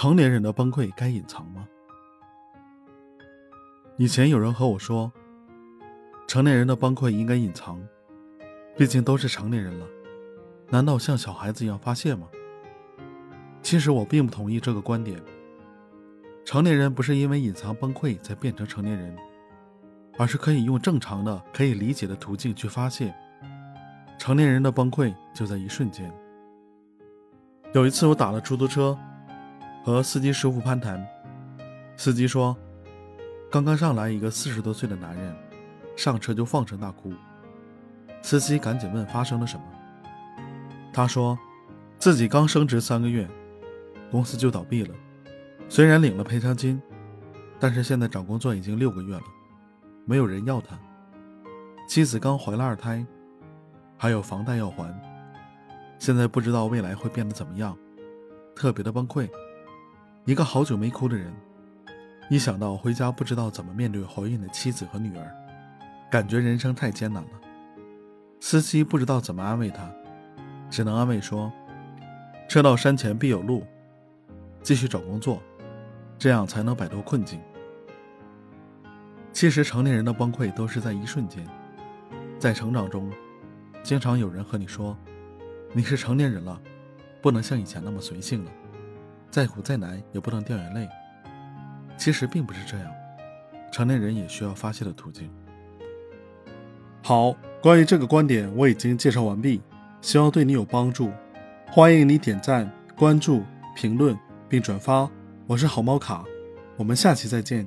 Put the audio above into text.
成年人的崩溃该隐藏吗？以前有人和我说，成年人的崩溃应该隐藏，毕竟都是成年人了，难道像小孩子一样发泄吗？其实我并不同意这个观点。成年人不是因为隐藏崩溃才变成成年人，而是可以用正常的、可以理解的途径去发泄。成年人的崩溃就在一瞬间。有一次我打了出租车。和司机师傅攀谈，司机说：“刚刚上来一个四十多岁的男人，上车就放声大哭。”司机赶紧问发生了什么。他说：“自己刚升职三个月，公司就倒闭了。虽然领了赔偿金，但是现在找工作已经六个月了，没有人要他。妻子刚怀了二胎，还有房贷要还，现在不知道未来会变得怎么样，特别的崩溃。”一个好久没哭的人，一想到回家不知道怎么面对怀孕的妻子和女儿，感觉人生太艰难了。司机不知道怎么安慰他，只能安慰说：“车到山前必有路，继续找工作，这样才能摆脱困境。”其实成年人的崩溃都是在一瞬间。在成长中，经常有人和你说：“你是成年人了，不能像以前那么随性了。”再苦再难也不能掉眼泪。其实并不是这样，成年人也需要发泄的途径。好，关于这个观点我已经介绍完毕，希望对你有帮助。欢迎你点赞、关注、评论并转发。我是好猫卡，我们下期再见。